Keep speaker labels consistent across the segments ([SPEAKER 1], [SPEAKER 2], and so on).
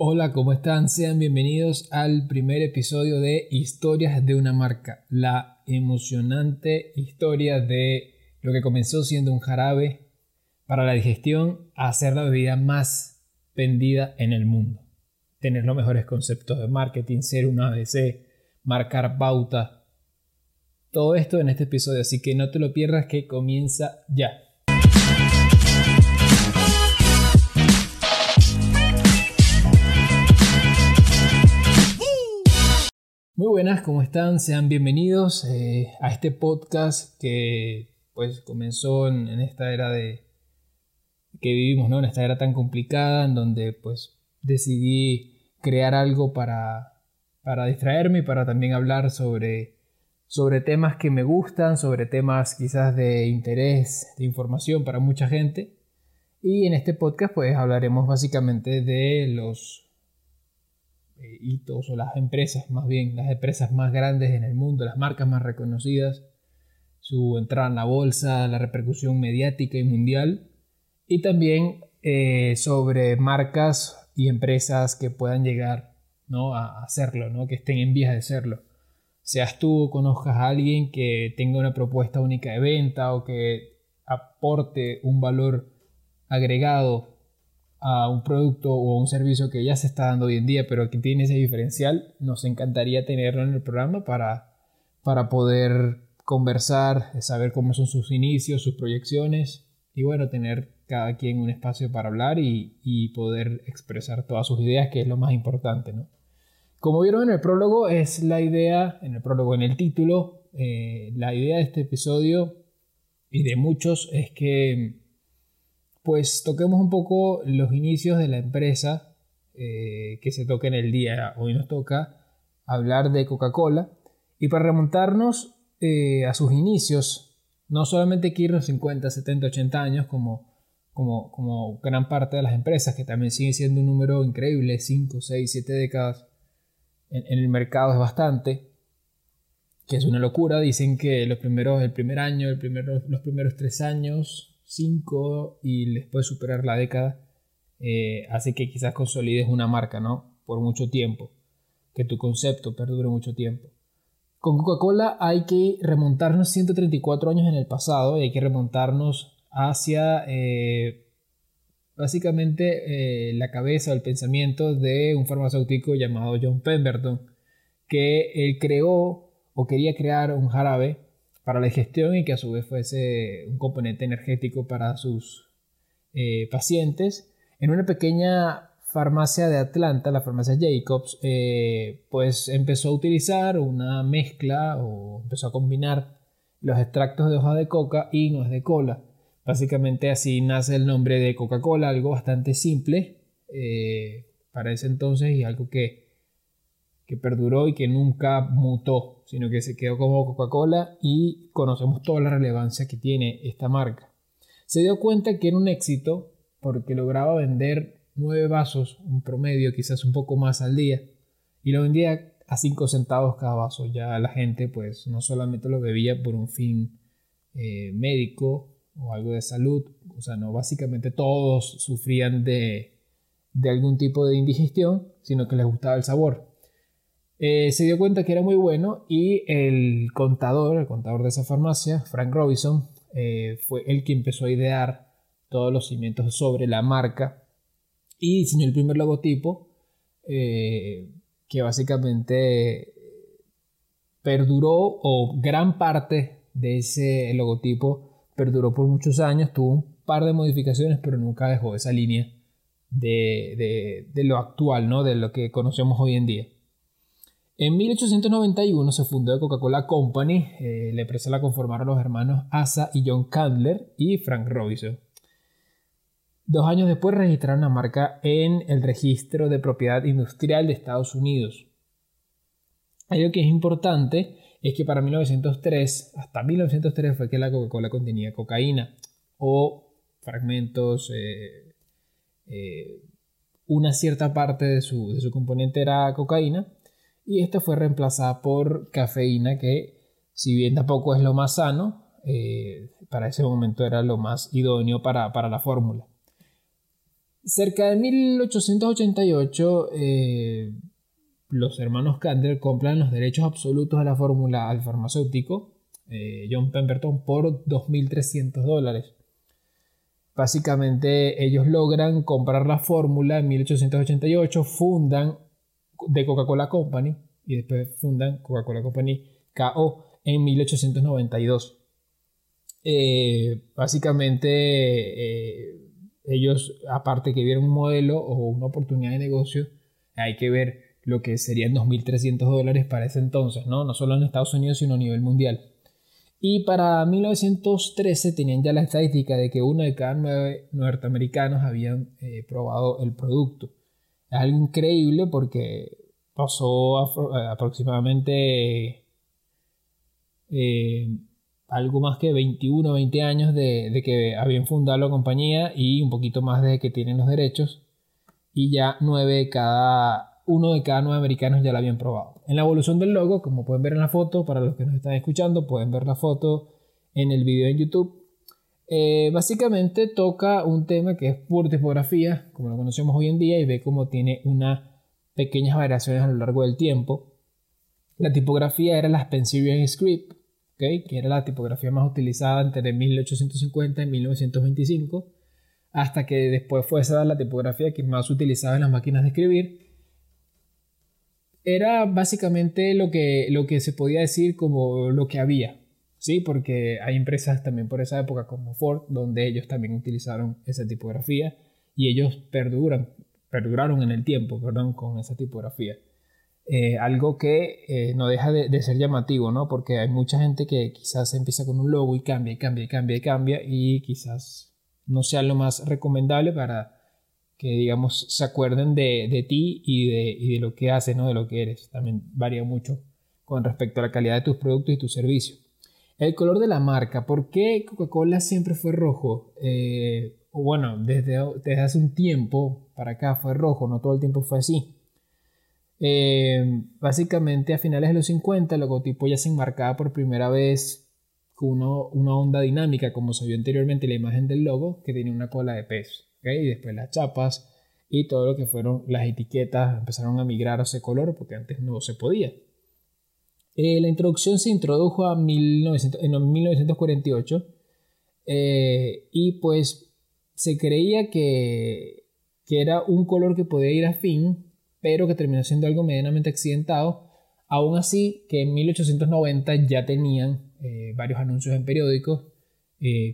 [SPEAKER 1] Hola, ¿cómo están? Sean bienvenidos al primer episodio de Historias de una marca, la emocionante historia de lo que comenzó siendo un jarabe para la digestión a ser la bebida más vendida en el mundo. Tener los mejores conceptos de marketing, ser un ABC, marcar pauta. Todo esto en este episodio, así que no te lo pierdas que comienza ya. Muy buenas, ¿cómo están? Sean bienvenidos eh, a este podcast que pues comenzó en, esta era de que vivimos, ¿no? En esta era tan complicada en donde pues decidí crear algo para, para distraerme y para también hablar sobre, sobre temas que me gustan, sobre temas quizás de interés, de información para mucha gente. Y en este podcast pues hablaremos básicamente de los eh, hitos o las empresas, más bien las empresas más grandes en el mundo, las marcas más reconocidas, su entrada en la bolsa, la repercusión mediática y mundial, y también eh, sobre marcas y empresas que puedan llegar ¿no? a hacerlo, ¿no? que estén en vías de serlo. Seas tú o conozcas a alguien que tenga una propuesta única de venta o que aporte un valor agregado a un producto o un servicio que ya se está dando hoy en día, pero que tiene ese diferencial, nos encantaría tenerlo en el programa para, para poder conversar, saber cómo son sus inicios, sus proyecciones y bueno, tener cada quien un espacio para hablar y, y poder expresar todas sus ideas, que es lo más importante, ¿no? Como vieron en el prólogo, es la idea, en el prólogo, en el título, eh, la idea de este episodio y de muchos es que pues toquemos un poco los inicios de la empresa eh, que se toca en el día. Hoy nos toca hablar de Coca-Cola y para remontarnos eh, a sus inicios, no solamente que irnos 50, 70, 80 años como, como, como gran parte de las empresas, que también siguen siendo un número increíble, 5, 6, 7 décadas en, el mercado es bastante, que es una locura. Dicen que los primeros, el primer año, el primero, los primeros tres años 5 y después superar la década, eh, hace que quizás consolides una marca, ¿no? Por mucho tiempo, que tu concepto perdure mucho tiempo. Con Coca-Cola hay que remontarnos 134 años en el pasado y hay que remontarnos hacia eh, básicamente eh, la cabeza o el pensamiento de un farmacéutico llamado John Pemberton, que él creó o quería crear un jarabe para la digestión y que a su vez fuese un componente energético para sus eh, pacientes. En una pequeña farmacia de Atlanta, la farmacia Jacobs, eh, pues empezó a utilizar una mezcla o empezó a combinar los extractos de hoja de coca y nuez de cola. Básicamente así nace el nombre de Coca-Cola, algo bastante simple eh, para ese entonces y algo que que perduró y que nunca mutó, sino que se quedó como Coca-Cola y conocemos toda la relevancia que tiene esta marca. Se dio cuenta que era un éxito porque lograba vender nueve vasos, un promedio quizás un poco más al día, y lo vendía a 5 centavos cada vaso. Ya la gente pues no solamente lo bebía por un fin eh, médico o algo de salud, o sea, no, básicamente todos sufrían de, de algún tipo de indigestión, sino que les gustaba el sabor. Eh, se dio cuenta que era muy bueno y el contador, el contador de esa farmacia, Frank Robinson, eh, fue el que empezó a idear todos los cimientos sobre la marca y diseñó el primer logotipo eh, que básicamente perduró o gran parte de ese logotipo perduró por muchos años, tuvo un par de modificaciones pero nunca dejó esa línea de, de lo actual, ¿no? de lo que conocemos hoy en día. En 1891 se fundó Coca-Cola Company, eh, la empresa la conformaron los hermanos Asa y John Candler y Frank Robinson. Dos años después registraron la marca en el registro de propiedad industrial de Estados Unidos. Algo que es importante es que para 1903, hasta 1903 fue que la Coca-Cola contenía cocaína o fragmentos, eh, eh, una cierta parte de su, de su componente era cocaína y esta fue reemplazada por cafeína que si bien tampoco es lo más sano, eh, para ese momento era lo más idóneo para, la fórmula. Cerca de 1888, eh, los hermanos Candler compran los derechos absolutos de la fórmula al farmacéutico eh, John Pemberton por 2.300 dólares. Básicamente ellos logran comprar la fórmula en 1888, fundan de Coca-Cola Company y después fundan Coca-Cola Company KO en 1892. Eh, básicamente eh, ellos, aparte que vieron un modelo o una oportunidad de negocio, hay que ver lo que serían 2.300 dólares para ese entonces, ¿no? no solo en Estados Unidos, sino a nivel mundial. Y para 1913 tenían ya la estadística de que uno de cada nueve norteamericanos habían eh, probado el producto. Es algo increíble porque pasó eh, aproximadamente eh, algo más que 21 o 20 años de, de, que habían fundado la compañía y un poquito más de que tienen los derechos. Y ya nueve de cada uno de cada nueve americanos ya la habían probado. En la evolución del logo, como pueden ver en la foto, para los que nos están escuchando, pueden ver la foto en el video en YouTube. Eh, básicamente toca un tema que es por tipografía, como lo conocemos hoy en día, y ve cómo tiene unas pequeñas variaciones a lo largo del tiempo. La tipografía era la Spencerian Script, que era la tipografía más utilizada entre 1850 y 1925, hasta que después fue esa la tipografía que más utilizaba en las máquinas de escribir. Era básicamente lo que, lo que se podía decir como lo que había, ¿sí? Porque hay empresas también por esa época como Ford, donde ellos también utilizaron esa tipografía y ellos perduran, perduraron en el tiempo, perdón, con esa tipografía. Eh, algo que eh, no deja de, ser llamativo, ¿no? Porque hay mucha gente que quizás empieza con un logo y cambia y cambia y cambia y cambia y quizás no sea lo más recomendable para que digamos se acuerden de, ti y de, de, lo que haces, ¿no? de lo que eres. También varía mucho con respecto a la calidad de tus productos y tu servicio. El color de la marca. ¿Por qué Coca-Cola siempre fue rojo? Eh, bueno, desde, hace un tiempo para acá fue rojo, no todo el tiempo fue así. Eh, básicamente a finales de los 50 el logotipo ya se enmarcaba por primera vez con una onda dinámica, como se vio anteriormente la imagen del logo, que tenía una cola de pez y después las chapas y todo lo que fueron las etiquetas empezaron a migrar a ese color porque antes no se podía. Eh, la introducción se introdujo en 1948 eh, y pues se creía que, que era un color que podía ir a fin, pero que terminó siendo algo medianamente accidentado. Aún así, que en 1890 ya tenían eh, varios anuncios en periódicos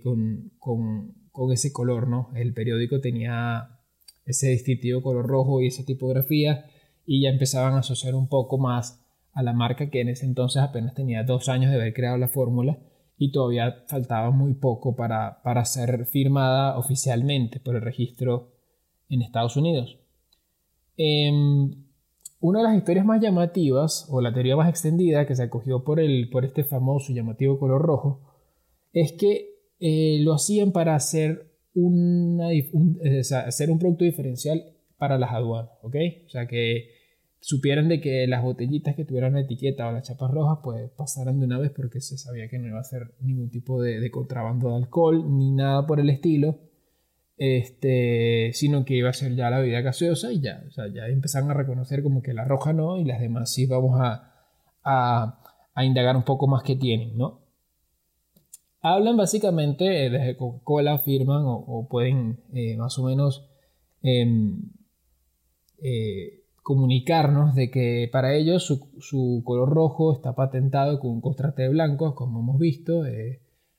[SPEAKER 1] con, con con ese color, ¿no? El periódico tenía ese distintivo color rojo y esa tipografía y ya empezaban a asociar un poco más a la marca que en ese entonces apenas tenía dos años de haber creado la fórmula y todavía faltaba muy poco para, para ser firmada oficialmente por el registro en Estados Unidos. Em, una de las historias más llamativas, o la teoría más extendida que se acogió por, el, por este famoso llamativo color rojo, es que eh, lo hacían para hacer, una, un, hacer un producto diferencial para las aduanas, ¿ok? O sea, que supieran de que las botellitas que tuvieran la etiqueta o las chapas rojas, pues pasaran de una vez porque se sabía que no iba a ser ningún tipo de, contrabando de alcohol ni nada por el estilo, este, sino que iba a ser ya la bebida gaseosa y ya, o sea, ya empezaron a reconocer como que la roja no y las demás sí vamos a, a, a indagar un poco más que tienen, ¿no? hablan básicamente eh, desde Coca-Cola, firman o, pueden eh, más o menos em, eh, comunicarnos de que para ellos su, color rojo está patentado con un contraste de blancos, como hemos visto,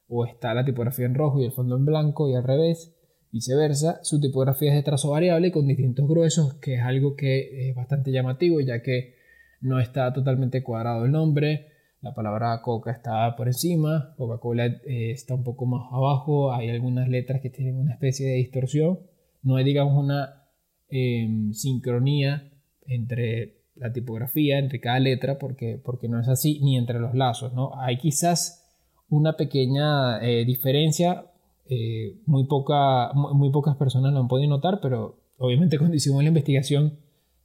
[SPEAKER 1] o está la tipografía en rojo y el fondo en blanco y al revés, viceversa. Su tipografía es de trazo variable con distintos gruesos, que es algo que es bastante llamativo, ya que no está totalmente cuadrado el nombre. La palabra Coca está por encima, Coca-Cola eh, está un poco más abajo, hay algunas letras que tienen una especie de distorsión, no hay digamos una em, sincronía entre la tipografía, entre cada letra, porque, porque no es así, ni entre los lazos, ¿no? Hay quizás una pequeña eh, diferencia, eh, muy, poca, muy, pocas personas lo han podido notar, pero obviamente cuando hicimos la investigación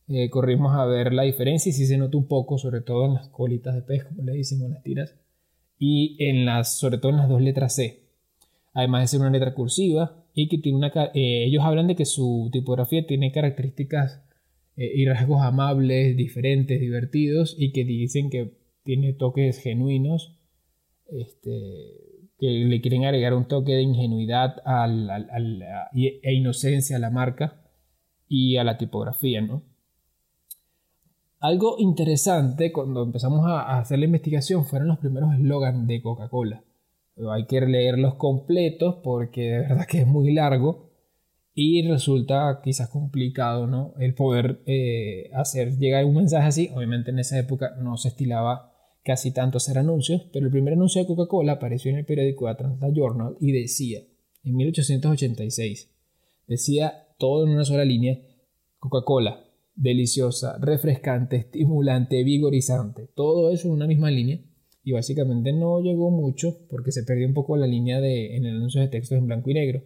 [SPEAKER 1] eh, corrimos a ver la diferencia y sí se nota un poco, sobre todo en las colitas de pez, como le decimos, las tiras, y en las, sobre todo en las dos letras C. Además de ser una letra cursiva, y que tiene una, ellos hablan de que su tipografía tiene características eh, y rasgos amables, diferentes, divertidos y que dicen que tiene toques genuinos este, que le quieren agregar un toque de ingenuidad al, e inocencia a la marca y a la tipografía, ¿no? Algo interesante cuando empezamos a, hacer la investigación fueron los primeros eslogans de Coca-Cola. Hay que leerlos completos porque de verdad que es muy largo y resulta quizás complicado ¿no? el poder eh, hacer llegar un mensaje así. Obviamente en esa época no se estilaba casi tanto hacer anuncios, pero el primer anuncio de Coca-Cola apareció en el periódico Atlanta Journal y decía, en 1886, decía todo en una sola línea, Coca-Cola, deliciosa, refrescante, estimulante, vigorizante, todo eso en una misma línea. Y básicamente no llegó mucho porque se perdió un poco la línea de, en el anuncio de textos en blanco y negro,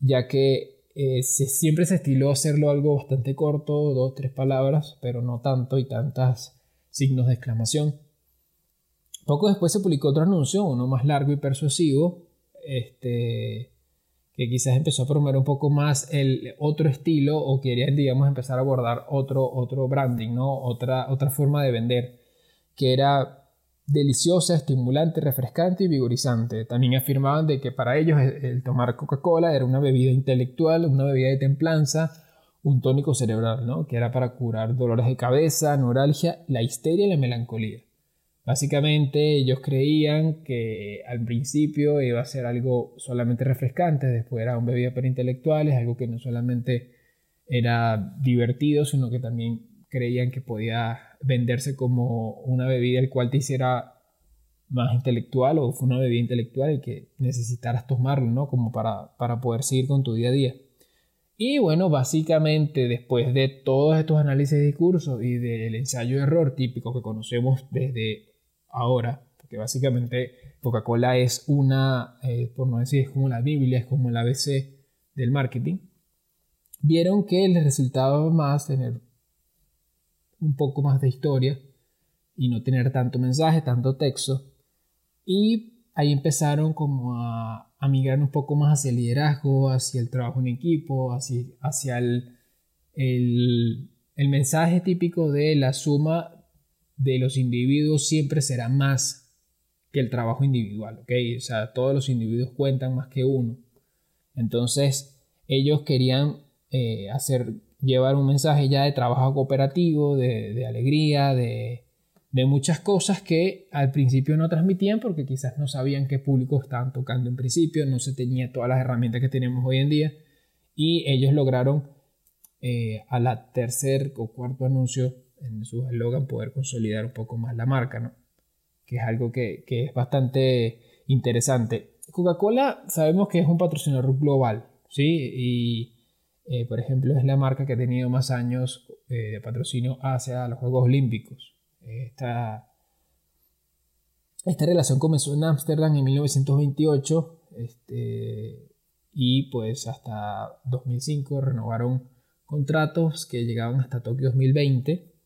[SPEAKER 1] ya que eh, siempre se estiló hacerlo algo bastante corto, dos, tres palabras, pero no tanto y tantas signos de exclamación. Poco después se publicó otro anuncio, uno más largo y persuasivo, este, que quizás empezó a promover un poco más el otro estilo o querían, digamos, empezar a abordar otro, otro branding, ¿no? Otra, otra forma de vender, que era deliciosa, estimulante, refrescante y vigorizante. También afirmaban de que para ellos el, tomar Coca-Cola era una bebida intelectual, una bebida de templanza, un tónico cerebral, ¿no? Que era para curar dolores de cabeza, neuralgia, la histeria y la melancolía. Básicamente ellos creían que al principio iba a ser algo solamente refrescante, después era un bebida para intelectuales, algo que no solamente era divertido, sino que también creían que podía venderse como una bebida el cual te hiciera más intelectual o fue una bebida intelectual y que necesitaras tomarlo, ¿no? Como para, para poder seguir con tu día a día. Y bueno, básicamente después de todos estos análisis de discurso y del ensayo error típico que conocemos desde ahora, porque básicamente Coca-Cola es una, eh, por no decir, es como la Biblia, es como el ABC del marketing, vieron que les resultaba más tener un poco más de historia y no tener tanto mensaje, tanto texto. Y ahí empezaron como a, migrar un poco más hacia el liderazgo, hacia el trabajo en equipo, hacia, hacia el, el, el mensaje típico de la suma de los individuos siempre será más que el trabajo individual, ¿ok? O sea, todos los individuos cuentan más que uno. Entonces, ellos querían eh, hacer, llevar un mensaje ya de trabajo cooperativo, de, alegría, de, muchas cosas que al principio no transmitían porque quizás no sabían qué público estaban tocando en principio, no se tenía todas las herramientas que tenemos hoy en día y ellos lograron eh, a la tercer o cuarto anuncio en su eslogan poder consolidar un poco más la marca, ¿no? Que es algo que, es bastante interesante. Coca-Cola sabemos que es un patrocinador global, ¿sí? Y, eh, por ejemplo, es la marca que ha tenido más años eh, de patrocinio hacia los Juegos Olímpicos. Esta, esta relación comenzó en Ámsterdam en 1928 este, y pues hasta 2005 renovaron contratos que llegaban hasta Tokio 2020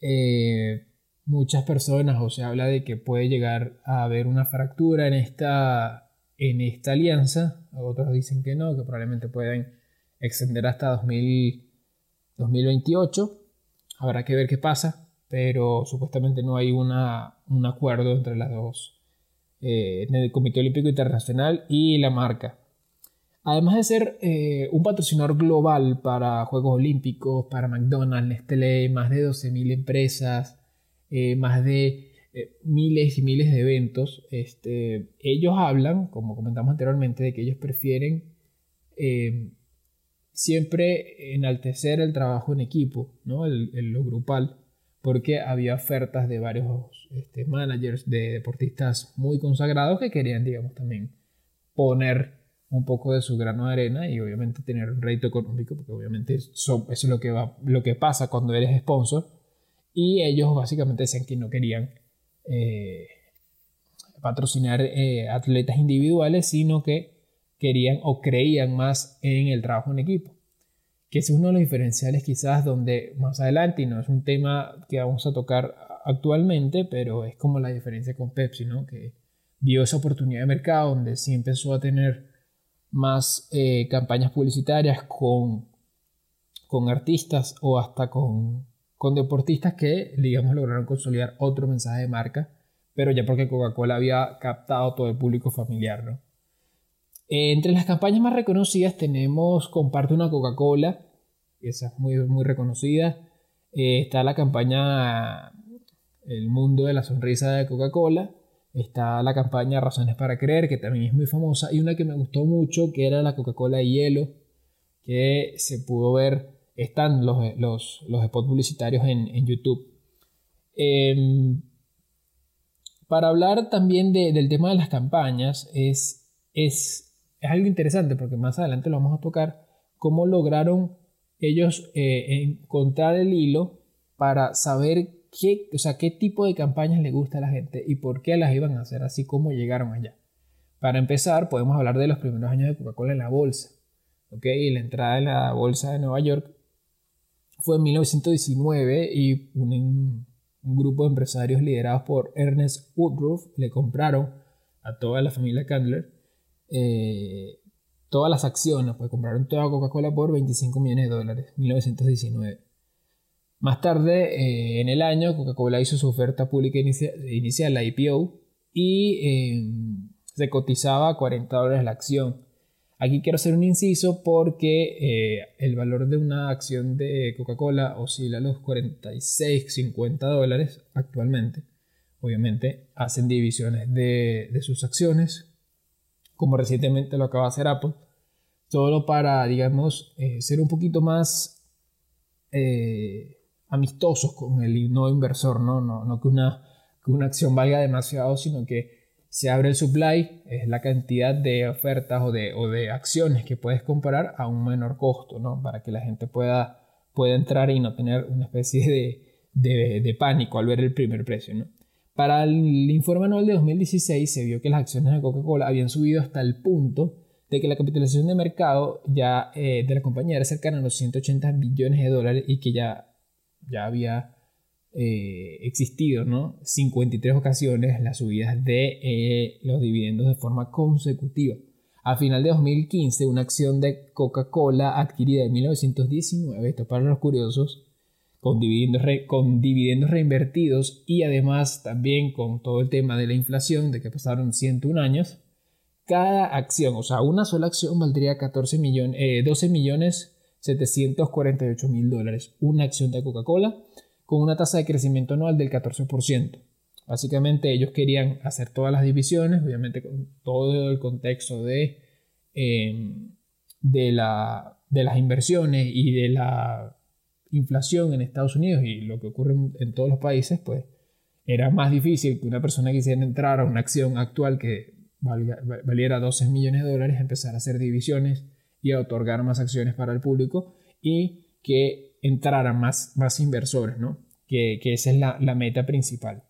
[SPEAKER 1] eh, muchas personas o se habla de que puede llegar a haber una fractura en esta, en esta alianza, otros dicen que no, que probablemente pueden extender hasta 2028, habrá que ver qué pasa, pero supuestamente no hay una, un acuerdo entre las dos, eh, el Comité Olímpico Internacional y la marca. Además de ser eh, un patrocinador global para Juegos Olímpicos, para McDonald's, Nestlé, más de 12.000 empresas, eh, más de miles y miles de eventos, este, ellos hablan, como comentamos anteriormente, de que ellos prefieren siempre enaltecer el trabajo en equipo, ¿no? el, lo grupal, porque había ofertas de varios este, managers de deportistas muy consagrados que querían, digamos, también poner un poco de su grano de arena y obviamente tener un rédito económico, porque obviamente eso, es lo que, va, lo que pasa cuando eres sponsor. Y ellos básicamente decían que no querían eh, patrocinar eh, atletas individuales, sino que querían o creían más en el trabajo en equipo. Que es uno de los diferenciales quizás donde más adelante, y no es un tema que vamos a tocar actualmente, pero es como la diferencia con Pepsi, ¿no? Que vio esa oportunidad de mercado donde sí empezó a tener más eh, campañas publicitarias con, con artistas o hasta con, con deportistas que, digamos, lograron consolidar otro mensaje de marca, pero ya porque Coca-Cola había captado todo el público familiar, ¿no? Entre las campañas más reconocidas tenemos Comparte una Coca-Cola, esa es muy, muy reconocida. Eh, está la campaña El mundo de la sonrisa de Coca-Cola. Está la campaña Razones para creer, que también es muy famosa. Y una que me gustó mucho, que era la Coca-Cola de hielo, que se pudo ver, están los, los, los spots publicitarios en, en YouTube. Em, para hablar también del tema de las campañas, es, es, es, algo interesante porque más adelante lo vamos a tocar, cómo lograron ellos eh, encontrar el hilo para saber qué, o sea, qué tipo de campañas le gusta a la gente y por qué las iban a hacer, así como llegaron allá. Para empezar, podemos hablar de los primeros años de Coca-Cola en la bolsa. ¿okay? Y la entrada en la bolsa de Nueva York fue en 1919 y un, grupo de empresarios liderados por Ernest Woodruff le compraron a toda la familia Candler eh, todas las acciones, pues compraron toda Coca-Cola por 25 millones de dólares, 1919. Más tarde, eh, en el año, Coca-Cola hizo su oferta pública inicial, la IPO, y eh, se cotizaba a 40 dólares la acción. Aquí quiero hacer un inciso porque eh, el valor de una acción de Coca-Cola oscila a los 46, 50 dólares actualmente. Obviamente hacen divisiones de, de sus acciones, como recientemente lo acaba de hacer Apple, solo para, digamos, eh, ser un poquito más eh, amistosos con el nuevo inversor, ¿no? No, no que, una, que una acción valga demasiado, sino que se abre el supply, es la cantidad de ofertas o de, o de acciones que puedes comprar a un menor costo, ¿no? Para que la gente pueda, pueda entrar y no tener una especie de, de, de pánico al ver el primer precio, ¿no? Para el informe anual de 2016 se vio que las acciones de Coca-Cola habían subido hasta el punto de que la capitalización de mercado ya eh, de la compañía era cercana a los 180 billones de dólares y que ya, ya había eh, existido ¿no? 53 ocasiones las subidas de eh, los dividendos de forma consecutiva. A final de 2015, una acción de Coca-Cola adquirida en 1919, esto para los curiosos, con dividendos, con dividendos reinvertidos y además también con todo el tema de la inflación, de que pasaron 101 años, cada acción, o sea, una sola acción valdría 14 millones, 12 millones 748 mil dólares. Una acción de Coca-Cola con una tasa de crecimiento anual del 14%. Básicamente ellos querían hacer todas las divisiones, obviamente con todo el contexto de, em, de, la, de las inversiones y de la inflación en Estados Unidos y lo que ocurre en, todos los países, pues era más difícil que una persona quisiera entrar a una acción actual que valiera 12 millones de dólares, empezar a hacer divisiones y a otorgar más acciones para el público y que entraran más, más inversores, ¿no? Que, esa es la, meta principal.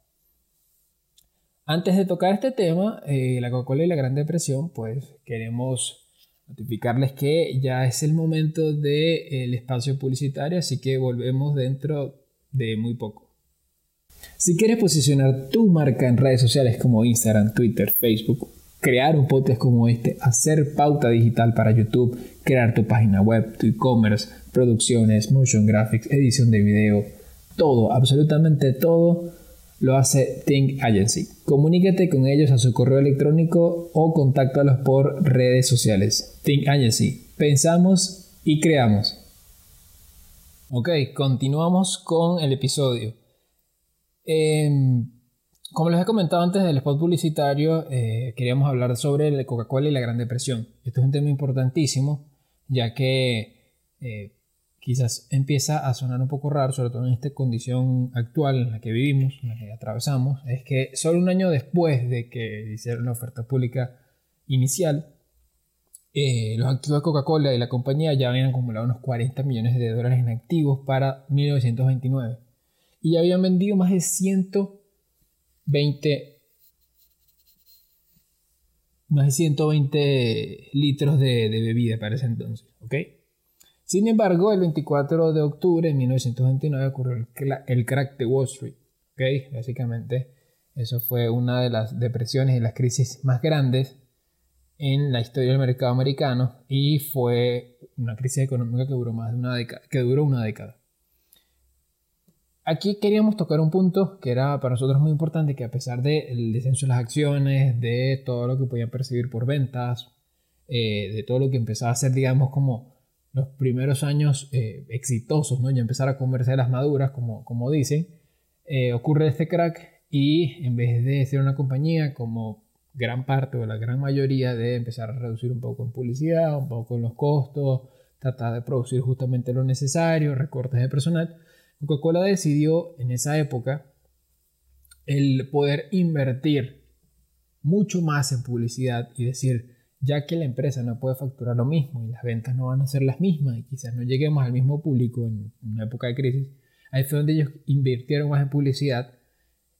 [SPEAKER 1] Antes de tocar este tema, eh, la Coca-Cola y la Gran Depresión, pues queremos notificarles que ya es el momento del espacio publicitario, así que volvemos dentro de muy poco. Si quieres posicionar tu marca en redes sociales como Instagram, Twitter, Facebook, crear un podcast como este, hacer pauta digital para YouTube, crear tu página web, tu e-commerce, producciones, motion graphics, edición de video, todo, absolutamente todo, lo hace Think Agency. Comunícate con ellos a su correo electrónico o contáctalos por redes sociales. Think Agency. Pensamos y creamos. Ok, continuamos con el episodio. Em, como les he comentado antes del spot publicitario, eh, queríamos hablar sobre Coca-Cola y la Gran Depresión. Esto es un tema importantísimo, ya que eh, quizás empieza a sonar un poco raro, sobre todo en esta condición actual en la que vivimos, en la que atravesamos, es que solo un año después de que hicieron la oferta pública inicial, eh, los activos de Coca-Cola y la compañía ya habían acumulado unos 40 millones de dólares en activos para 1929 y ya habían vendido más de 120 más de 120 litros de, de bebida para ese entonces, ¿ok? Sin embargo, el 24 de octubre de 1929 ocurrió el, crack de Wall Street. Básicamente, eso fue una de las depresiones y las crisis más grandes en la historia del mercado americano y fue una crisis económica que duró más de una década, que duró una década. Aquí queríamos tocar un punto que era para nosotros muy importante, que a pesar del descenso de las acciones, de todo lo que podían percibir por ventas, eh, de todo lo que empezaba a ser, digamos, como los primeros años eh, exitosos, ¿no? Y empezar a comerse las maduras, como, como dicen, eh, ocurre este crack y en vez de ser una compañía como gran parte o la gran mayoría de empezar a reducir un poco en publicidad, un poco en los costos, tratar de producir justamente lo necesario, recortes de personal, Coca-Cola decidió en esa época el poder invertir mucho más en publicidad y decir, ya que la empresa no puede facturar lo mismo y las ventas no van a ser las mismas y quizás no lleguemos al mismo público en una época de crisis, ahí fue donde ellos invirtieron más en publicidad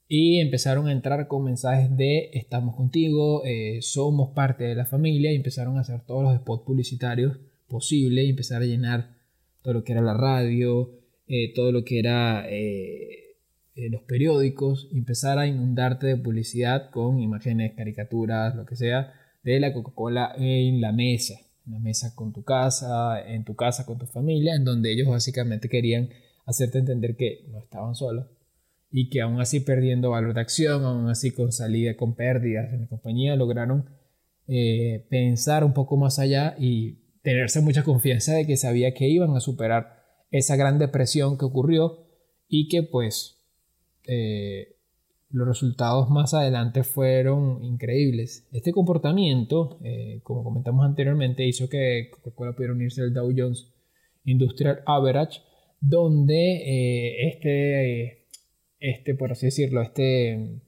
[SPEAKER 1] y empezaron a entrar con mensajes de estamos contigo, eh, somos parte de la familia y empezaron a hacer todos los spots publicitarios posibles y empezar a llenar todo lo que era la radio, eh, todo lo que era eh, los periódicos, y empezar a inundarte de publicidad con imágenes, caricaturas, lo que sea, de la Coca-Cola en la mesa, en la mesa con tu casa, en tu casa con tu familia, en donde ellos básicamente querían hacerte entender que no estaban solos y que aún así perdiendo valor de acción, aún así con salida, con pérdidas en la compañía, lograron eh, pensar un poco más allá y tenerse mucha confianza de que sabía que iban a superar esa gran depresión que ocurrió y que pues eh, los resultados más adelante fueron increíbles. Este comportamiento, eh, como comentamos anteriormente, hizo que Coca-Cola pudiera unirse al Dow Jones Industrial Average, donde este este, por así decirlo, este,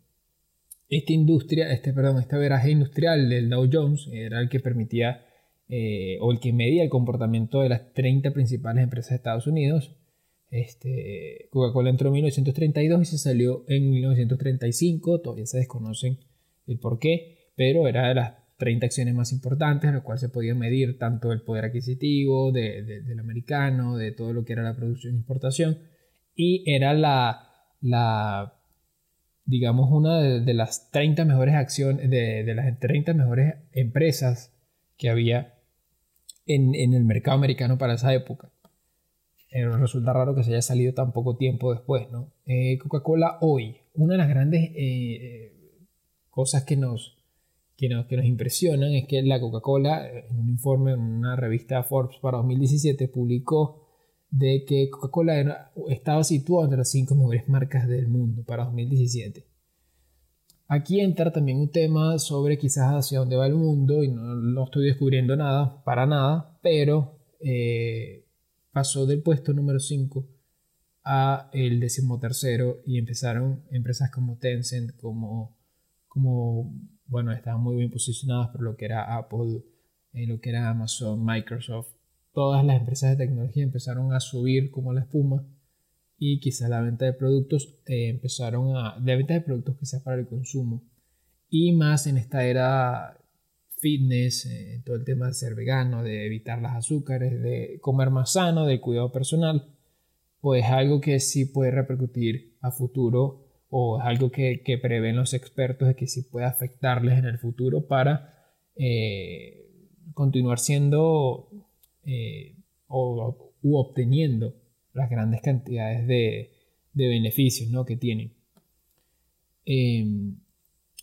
[SPEAKER 1] industria, este, perdón, este veraje industrial del Dow Jones era el que permitía eh, o el que medía el comportamiento de las 30 principales empresas de Estados Unidos. Este, Coca-Cola entró en 1932 y se salió en 1935, todavía se desconocen el por qué, pero era de las 30 acciones más importantes, en las cuales se podía medir tanto el poder adquisitivo del americano, de todo lo que era la producción e importación, y era la, la digamos, una de, las 30 mejores acciones, de, las 30 mejores empresas que había en, el mercado americano para esa época. Eh, resulta raro que se haya salido tan poco tiempo después, ¿no? Eh, Coca-Cola hoy, una de las grandes eh, cosas que nos, que nos, que nos impresionan es que la Coca-Cola, en un informe en una revista Forbes para 2017, publicó de que Coca-Cola estaba situado entre las cinco mejores marcas del mundo para 2017. Aquí entra también un tema sobre quizás hacia dónde va el mundo y no, estoy descubriendo nada, para nada, pero pasó del puesto número 5 a el decimotercero y empezaron empresas como Tencent, como, como bueno, estaban muy bien posicionadas por lo que era Apple, eh, lo que era Amazon, Microsoft, todas las empresas de tecnología empezaron a subir como la espuma y quizás la venta de productos eh, empezaron a... de venta de productos quizás para el consumo. Y más en esta era fitness, eh, todo el tema de ser vegano, de evitar las azúcares, de comer más sano, de cuidado personal, pues algo que sí puede repercutir a futuro o es algo que, que prevén los expertos de que sí puede afectarles en el futuro para eh, continuar siendo eh, o, u obteniendo las grandes cantidades de, beneficios ¿no? que tienen. Em,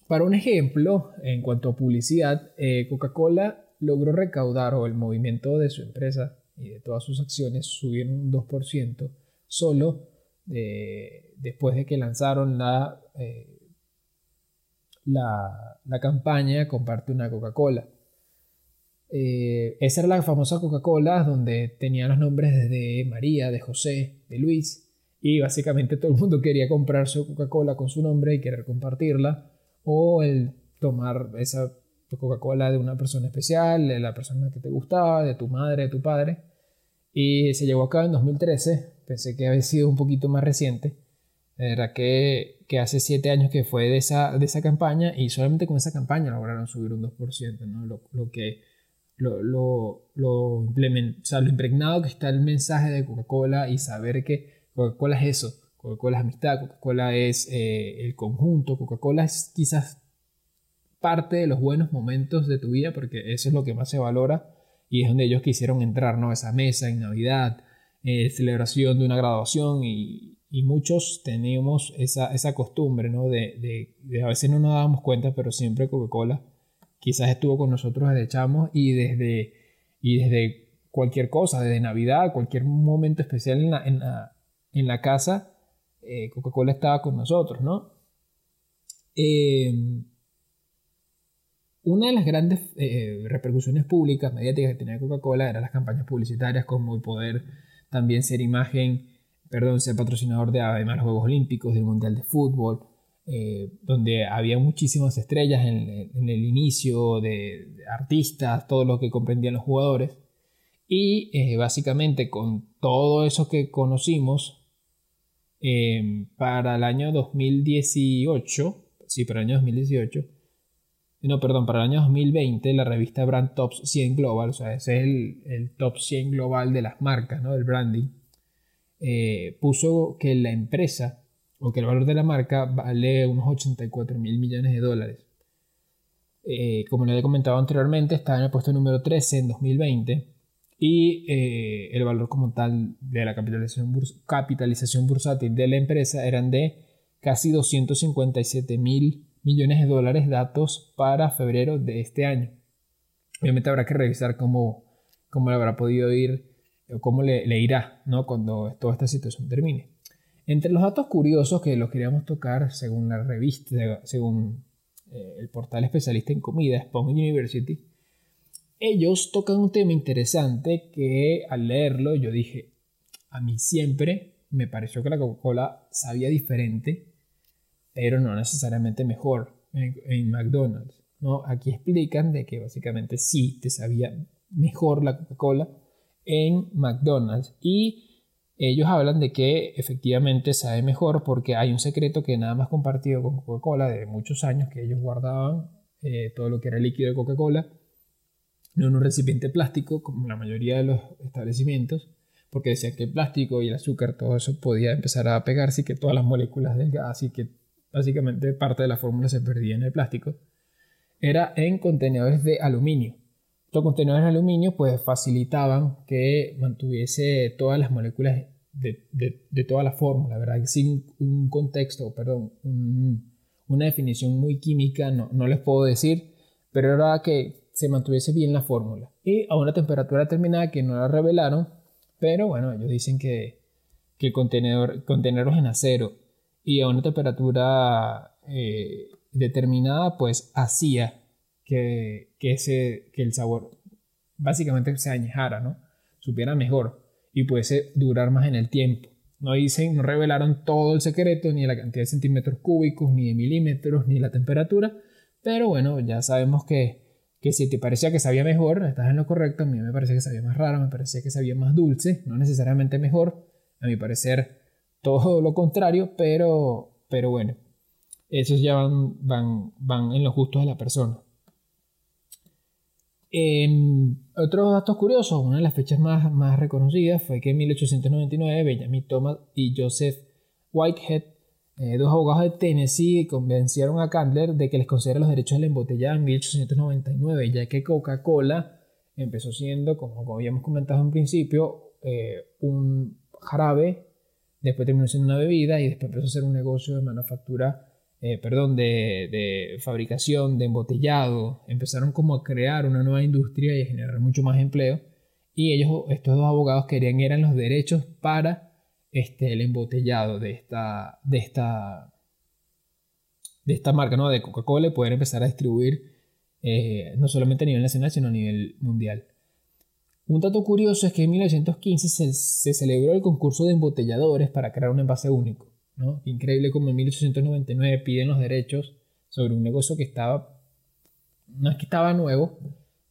[SPEAKER 1] para un ejemplo, en cuanto a publicidad, eh, Coca-Cola logró recaudar o el movimiento de su empresa y de todas sus acciones subieron un 2% solo después de que lanzaron la, eh, la, la campaña Comparte una Coca-Cola. Eh, esa era la famosa Coca-Cola donde tenía los nombres de María, de José, de Luis. Y básicamente todo el mundo quería comprar su Coca-Cola con su nombre y querer compartirla. O el tomar esa Coca-Cola de una persona especial, de la persona que te gustaba, de tu madre, de tu padre. Y se llevó a cabo en 2013. Pensé que había sido un poquito más reciente. Era que, que hace siete años que fue de esa, de esa campaña y solamente con esa campaña lograron subir un 2%, ¿no? lo, lo que lo, lo, lo, lo impregnado que está el mensaje de Coca-Cola y saber que Coca-Cola es eso, Coca-Cola es amistad, Coca-Cola es eh, el conjunto, Coca-Cola es quizás parte de los buenos momentos de tu vida, porque eso es lo que más se valora y es donde ellos quisieron entrar, ¿no? Esa mesa en Navidad, eh, celebración de una graduación y, muchos teníamos esa, esa costumbre, ¿no? De, de, a veces no nos dábamos cuenta, pero siempre Coca-Cola quizás estuvo con nosotros desde chamos y desde, y desde cualquier cosa, desde Navidad, cualquier momento especial en la, en la, en la casa, eh, Coca-Cola estaba con nosotros, ¿no? Eh, una de las grandes eh, repercusiones públicas, mediáticas que tenía Coca-Cola eran las campañas publicitarias como el poder también ser imagen, perdón, ser patrocinador de además los Juegos Olímpicos, del Mundial de Fútbol, donde había muchísimas estrellas en, el inicio de, artistas, todo lo que comprendían los jugadores. Y básicamente con todo eso que conocimos, Em, para el año 2018, sí, para el año 2018, no, perdón, para el año 2020, la revista Brand Tops 100 Global, o sea, ese es el, top 100 global de las marcas, ¿no? Del branding, eh, puso que la empresa, o que el valor de la marca vale unos 84 mil millones de dólares. Eh, como le he comentado anteriormente, está en el puesto número 13 en 2020 y eh, el valor como tal de la capitalización, capitalización bursátil de la empresa eran de casi 257 mil millones de dólares datos para febrero de este año. Obviamente habrá que revisar cómo, cómo le habrá podido ir o cómo le, irá ¿no? cuando toda esta situación termine. Entre los datos curiosos que los queríamos tocar, según la revista, según eh, el portal especialista en comida, Spong University, ellos tocan un tema interesante que al leerlo yo dije, a mí siempre me pareció que la Coca-Cola sabía diferente, pero no necesariamente mejor en, McDonald's. ¿no? Aquí explican de que básicamente sí te sabía mejor la Coca-Cola en McDonald's y ellos hablan de que efectivamente sabe mejor porque hay un secreto que nada más compartido con Coca-Cola de muchos años que ellos guardaban eh, todo lo que era líquido de Coca-Cola no en un recipiente plástico, como la mayoría de los establecimientos, porque decía que el plástico y el azúcar, todo eso podía empezar a pegarse y que todas las moléculas del gas y que básicamente parte de la fórmula se perdía en el plástico, era en contenedores de aluminio. Estos contenedores de aluminio pues facilitaban que mantuviese todas las moléculas de, de, toda la fórmula, ¿verdad? Sin un contexto, perdón, una definición muy química, no, no les puedo decir, pero era que se mantuviese bien la fórmula. Y a una temperatura determinada que no la revelaron, pero bueno, ellos dicen que, que el contenedor, contenerlos en acero y a una temperatura eh, determinada, pues hacía que, que, ese, que el sabor básicamente se añejara, ¿no? Supiera mejor y pudiese durar más en el tiempo. No dicen, no revelaron todo el secreto, ni la cantidad de centímetros cúbicos, ni de milímetros, ni la temperatura, pero bueno, ya sabemos que que si te parecía que sabía mejor, estás en lo correcto, a mí me parecía que sabía más raro, me parecía que sabía más dulce, no necesariamente mejor, a mi parecer todo lo contrario, pero, pero bueno, esos ya van, van, van en los gustos de la persona. otros datos curiosos, una de las fechas más, más reconocidas fue que en 1899 Benjamin Thomas y Joseph Whitehead eh, dos abogados de Tennessee convencieron a Candler de que les concediera los derechos de la embotellada en 1899, ya que Coca-Cola empezó siendo, como, habíamos comentado en principio, eh, un jarabe, después terminó siendo una bebida y después empezó a ser un negocio de manufactura, eh, perdón, de, de, fabricación, de embotellado. Empezaron como a crear una nueva industria y a generar mucho más empleo. Y ellos, estos dos abogados querían eran los derechos para este, el embotellado de esta, de esta, de esta marca, ¿no? de Coca-Cola, y poder empezar a distribuir eh, no solamente a nivel nacional, sino a nivel mundial. Un dato curioso es que en 1915 se, celebró el concurso de embotelladores para crear un envase único. ¿no? Increíble como en 1899 piden los derechos sobre un negocio que estaba, no es que estaba nuevo,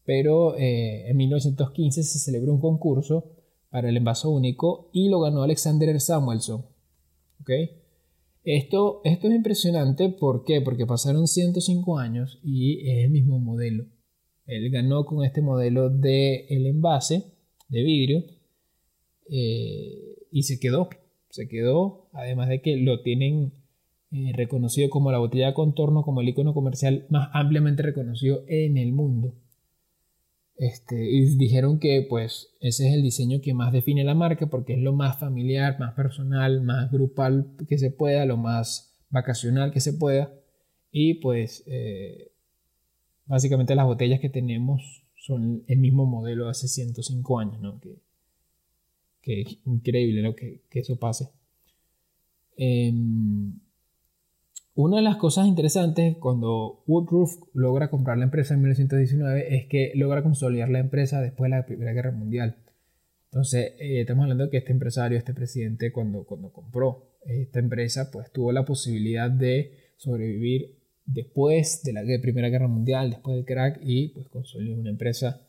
[SPEAKER 1] pero eh, en 1915 se celebró un concurso para el envaso único y lo ganó Alexander Samuelson. Esto, esto es impresionante, ¿por qué? Porque pasaron 105 años y es el mismo modelo. Él ganó con este modelo de el envase de vidrio eh, y se quedó. Se quedó, además de que lo tienen eh, reconocido como la botella de contorno, como el icono comercial más ampliamente reconocido en el mundo. Este, y dijeron que pues ese es el diseño que más define la marca porque es lo más familiar, más personal, más grupal que se pueda, lo más vacacional que se pueda. Y pues eh, básicamente las botellas que tenemos son el mismo modelo de hace 105 años, ¿no? Que, que es increíble que, que eso pase. Em, una de las cosas interesantes cuando Woodruff logra comprar la empresa en 1919 es que logra consolidar la empresa después de la Primera Guerra Mundial. Entonces, eh, estamos hablando de que este empresario, este presidente, cuando, cuando compró esta empresa, pues tuvo la posibilidad de sobrevivir después de la Primera Guerra Mundial, después del crack, y pues consolidó una empresa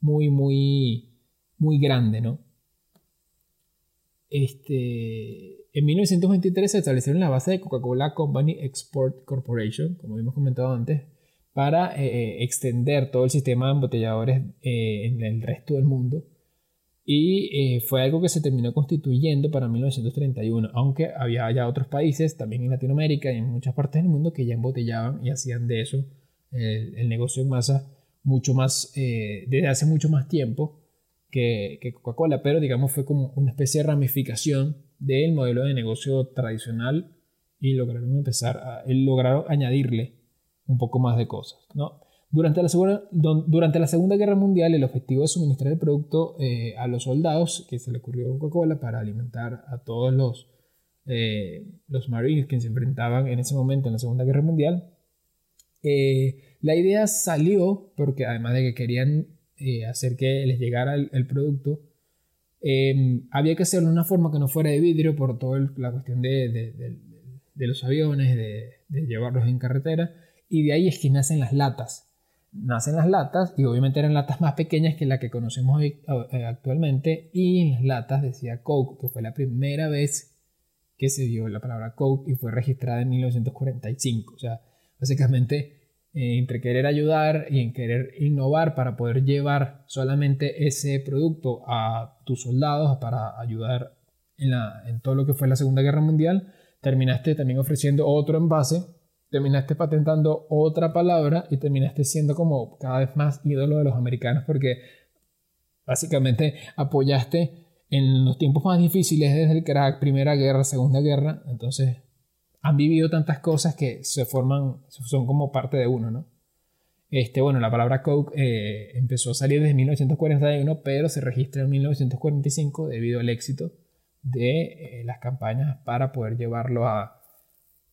[SPEAKER 1] muy, muy, muy grande, ¿no? Este, en 1923 se establecieron la base de Coca-Cola Company Export Corporation, como hemos comentado antes, para eh, eh, extender todo el sistema de embotelladores eh, en el resto del mundo. Y fue algo que se terminó constituyendo para 1931, aunque había ya otros países, también en Latinoamérica y en muchas partes del mundo, que ya embotellaban y hacían de eso el, negocio en masa mucho más, desde hace mucho más tiempo que Coca-Cola, pero digamos fue como una especie de ramificación del modelo de negocio tradicional y lograron empezar a, lograron añadirle un poco más de cosas. ¿no? Durante, la segunda, durante la Segunda Guerra Mundial, el objetivo de suministrar el producto eh, a los soldados, que se le ocurrió Coca-Cola para alimentar a todos los, eh, los marines que se enfrentaban en ese momento en la Segunda Guerra Mundial, eh, la idea salió porque además de que querían hacer que les llegara el producto, Em, había que hacerlo de una forma que no fuera de vidrio por toda la cuestión de, los aviones, de, llevarlos en carretera. Y de ahí es que nacen las latas. Nacen las latas y obviamente eran latas más pequeñas que la que conocemos eh, actualmente. Y en las latas decía Coke, que fue la primera vez que se dio la palabra Coke y fue registrada en 1945. O sea, básicamente entre querer ayudar y en querer innovar para poder llevar solamente ese producto a tus soldados para ayudar en, la, en todo lo que fue la Segunda Guerra Mundial, terminaste también ofreciendo otro envase, terminaste patentando otra palabra y terminaste siendo como cada vez más ídolo de los americanos porque básicamente apoyaste en los tiempos más difíciles desde crack, Primera Guerra, Segunda Guerra, entonces han vivido tantas cosas que se forman, son como parte de uno, ¿no? Este, bueno, la palabra Coke eh, empezó a salir desde 1941, pero se registra en 1945 debido al éxito de eh, las campañas para poder llevarlo a,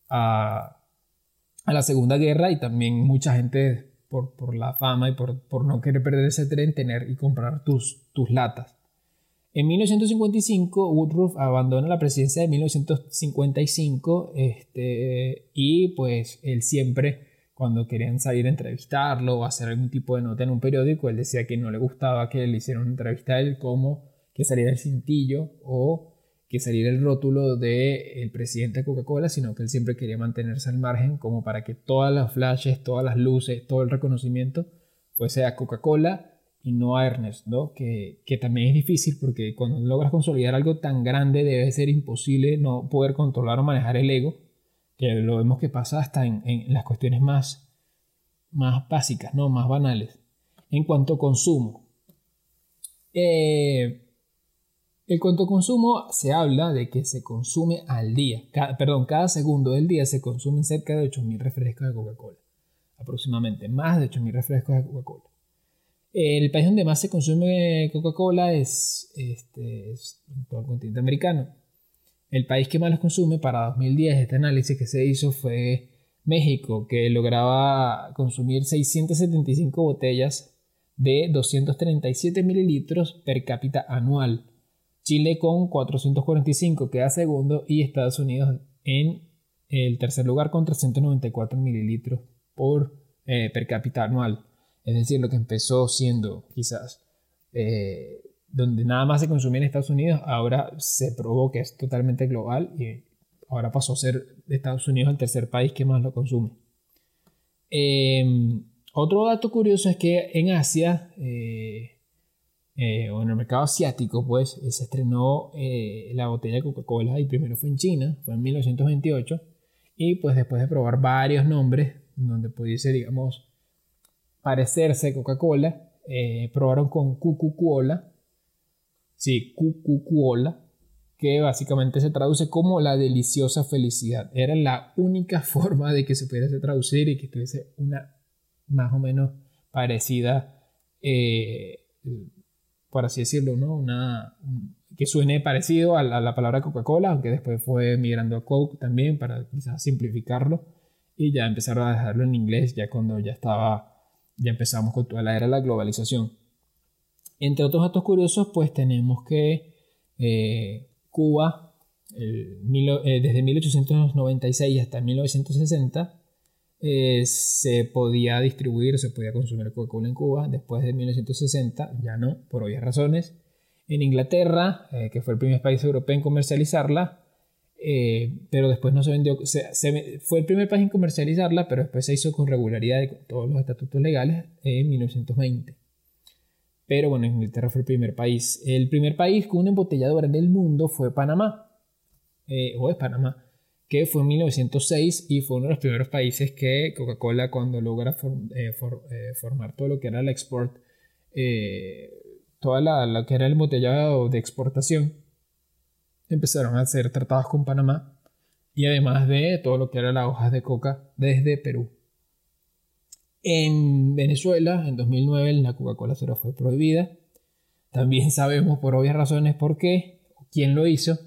[SPEAKER 1] a, la Segunda Guerra y también mucha gente por, por la fama y por, por, no querer perder ese tren, tener y comprar tus, tus latas. En 1955, Woodruff abandona la presidencia de 1955 este, y pues él siempre, cuando querían salir a entrevistarlo o hacer algún tipo de nota en un periódico, él decía que no le gustaba que le hicieran una entrevista a él como que saliera el cintillo o que saliera el rótulo del presidente de Coca-Cola, sino que él siempre quería mantenerse al margen como para que todas las flashes, todas las luces, todo el reconocimiento fuese a Coca-Cola y no a Ernest, ¿no? Que, también es difícil porque cuando logras consolidar algo tan grande debe ser imposible no poder controlar o manejar el ego, que lo vemos que pasa hasta en, las cuestiones más, más básicas, ¿no? Más banales. En cuanto a consumo. Eh, en cuanto a consumo, se habla de que se consume al día, perdón, cada segundo del día se consumen cerca de 8.000 refrescos de Coca-Cola. Aproximadamente, más de 8.000 refrescos de Coca-Cola. El país donde más se consume Coca-Cola es, este, todo el continente americano. El país que más los consume para 2010, este análisis que se hizo fue México, que lograba consumir 675 botellas de 237 mililitros per cápita anual. Chile con 445 queda segundo y Estados Unidos en el tercer lugar con 394 mililitros por, eh, per cápita anual. Es decir, lo que empezó siendo quizás eh, donde nada más se consumía en Estados Unidos, ahora se probó que es totalmente global y ahora pasó a ser Estados Unidos el tercer país que más lo consume. Em, otro dato curioso es que en Asia, eh, eh, o en el mercado asiático, pues se estrenó la botella de Coca-Cola y primero fue en China, fue en 1928, Y pues después de probar varios nombres, donde pudiese, digamos, parecerse Coca-Cola, eh, probaron con Cucucuola, sí, Cucucuola, que básicamente se traduce como la deliciosa felicidad. Era la única forma de que se pudiese traducir y que tuviese una más o menos parecida, eh, por así decirlo, ¿no? Una, que suene parecido a la, palabra Coca-Cola, aunque después fue migrando a Coke también para quizás simplificarlo y ya empezaron a dejarlo en inglés ya cuando ya estaba, ya empezamos con toda la era de la globalización. Entre otros datos curiosos, pues tenemos que eh, Cuba, eh, desde 1896 hasta 1960, eh, se podía distribuir, se podía consumir Coca-Cola en Cuba. Después de 1960 ya no, por obvias razones. En Inglaterra, que fue el primer país europeo en comercializarla, eh, pero después no se vendió, fue el primer país en comercializarla, pero después se hizo con regularidad con todos los estatutos legales en 1920. Pero bueno, Inglaterra fue el primer país. El primer país con una embotelladora en el mundo fue Panamá, o es Panamá que fue en 1906 y fue uno de los primeros países que Coca-Cola cuando logra eh, eh, formar todo lo que era el export, eh, toda la, lo que era el embotellado de exportación, empezaron a hacer tratados con Panamá y además de todo lo que era las hojas de coca desde Perú. En Venezuela, en 2009, la Coca-Cola cero fue prohibida. También sabemos por obvias razones por qué, quién lo hizo,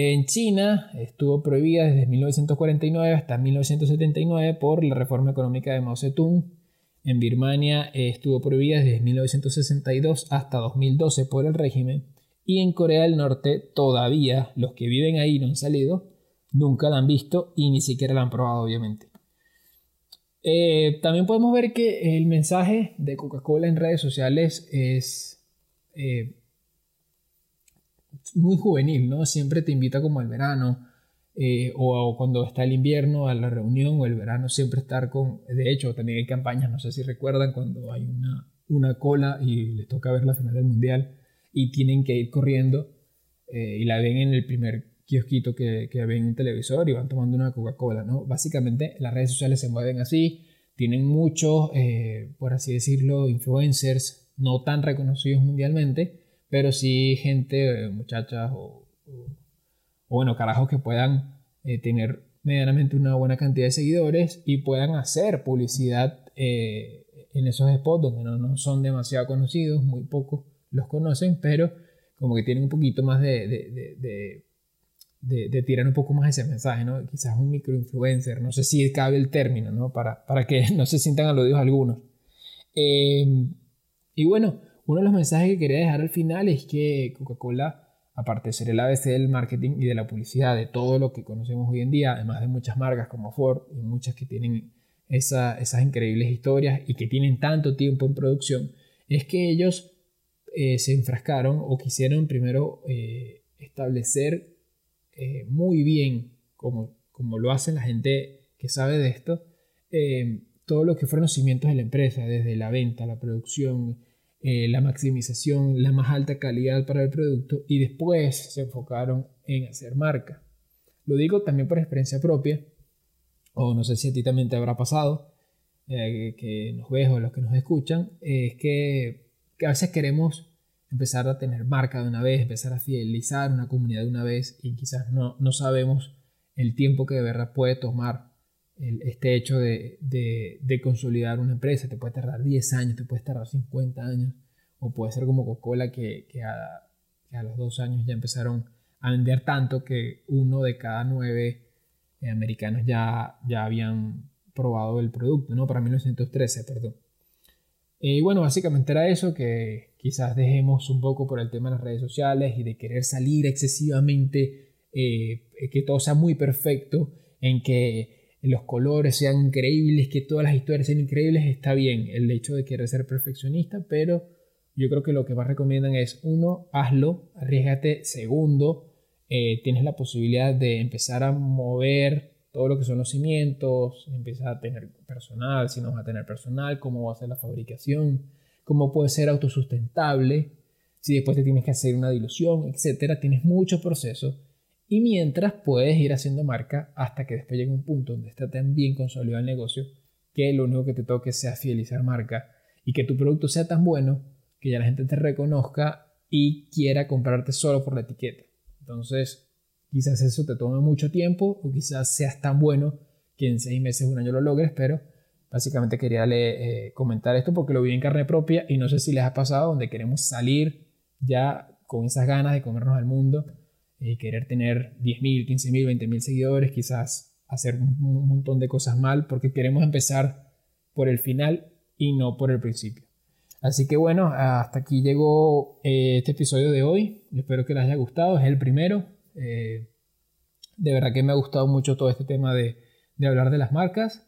[SPEAKER 1] en China estuvo prohibida desde 1949 hasta 1979 por la reforma económica de Mao Zedong. En Birmania estuvo prohibida desde 1962 hasta 2012 por el régimen. Y en Corea del Norte todavía los que viven ahí no han salido, nunca la han visto y ni siquiera la han probado obviamente. Eh, también podemos ver que el mensaje de Coca-Cola en redes sociales es eh, muy juvenil, ¿no? Siempre te invita como al verano eh, o, cuando está el invierno a la reunión o el verano siempre estar con... De hecho, también hay campañas, no sé si recuerdan, cuando hay una, una cola y les toca ver la final del mundial y tienen que ir corriendo eh, y la ven en el primer kiosquito que, que ven en un televisor y van tomando una Coca-Cola, ¿no? Básicamente las redes sociales se mueven así, tienen muchos, eh, por así decirlo, influencers no tan reconocidos mundialmente, pero sí gente, eh, muchachas o, bueno, carajos que puedan eh, tener medianamente una buena cantidad de seguidores y puedan hacer publicidad en esos spots donde no, son demasiado conocidos, muy pocos los conocen, pero como que tienen un poquito más de, de, de, tirar un poco más ese mensaje, ¿no? Quizás un microinfluencer, no sé si cabe el término, ¿no? Para, para que no se sientan aludidos algunos. y bueno, uno de los mensajes que quería dejar al final es que Coca-Cola, aparte de ser el ABC del marketing y de la publicidad, de todo lo que conocemos hoy en día, además de muchas marcas como Ford y muchas que tienen esas increíbles historias y que tienen tanto tiempo en producción, es que ellos eh, se enfrascaron o quisieron primero eh, establecer eh, muy bien, como, como lo hacen la gente que sabe de esto, todo lo que fueron los cimientos de la empresa, desde la venta, la producción, la maximización, la más alta calidad para el producto y después se enfocaron en hacer marca. Lo digo también por experiencia propia, o no sé si a ti también te habrá pasado, que nos ves o los que nos escuchan, es que, a veces queremos empezar a tener marca de una vez, empezar a fidelizar una comunidad de una vez y quizás no, no sabemos el tiempo que de verdad puede tomar este hecho de, de, consolidar una empresa. Te puede tardar 10 años, te puede tardar 50 años, o puede ser como Coca-Cola que, que, a, los dos años ya empezaron a vender tanto que uno de cada nueve eh, americanos ya, ya habían probado el producto, ¿no? Para 1913, perdón. Y bueno, básicamente era eso, que quizás dejemos un poco por el tema de las redes sociales y de querer salir excesivamente, eh, que todo sea muy perfecto, en que los colores sean increíbles, que todas las historias sean increíbles, está bien el hecho de querer ser perfeccionista, pero yo creo que lo que más recomiendan es, uno, hazlo, arriesgate, segundo, eh, tienes la posibilidad de empezar a mover todo lo que son los cimientos, empezar a tener personal, si no vas a tener personal, cómo va a ser la fabricación, cómo puede ser autosustentable, si después te tienes que hacer una dilución, etcétera, tienes muchos procesos Y mientras puedes ir haciendo marca hasta que después llegue un punto donde está tan bien consolidado el negocio que lo único que te toque sea fidelizar marca y que tu producto sea tan bueno que ya la gente te reconozca y quiera comprarte solo por la etiqueta. Entonces, quizás eso te tome mucho tiempo o quizás seas tan bueno que en seis meses, un año lo logres, pero básicamente quería eh, comentar esto porque lo vi en carne propia y no sé si les ha pasado donde queremos salir ya con esas ganas de comernos al mundo y querer tener 10.000, 15.000, 20.000 seguidores, quizás hacer un montón de cosas mal porque queremos empezar por el final y no por el principio. Así que bueno, hasta aquí llegó eh, este episodio de hoy. Espero que les haya gustado. Es el primero. Eh, de verdad que me ha gustado mucho todo este tema de, hablar de las marcas.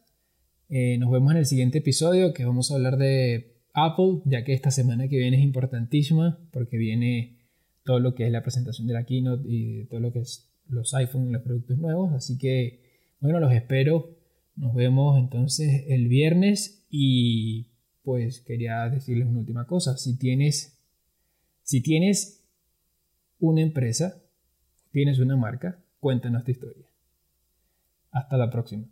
[SPEAKER 1] Eh, nos vemos en el siguiente episodio que vamos a hablar de Apple, ya que esta semana que viene es importantísima porque viene todo lo que es la presentación de la keynote y todo lo que es los iPhone, los productos nuevos. Así que bueno, los espero. Nos vemos entonces el viernes y pues quería decirles una última cosa. Si tienes, si tienes una empresa, tienes una marca, cuéntanos tu historia. Hasta la próxima.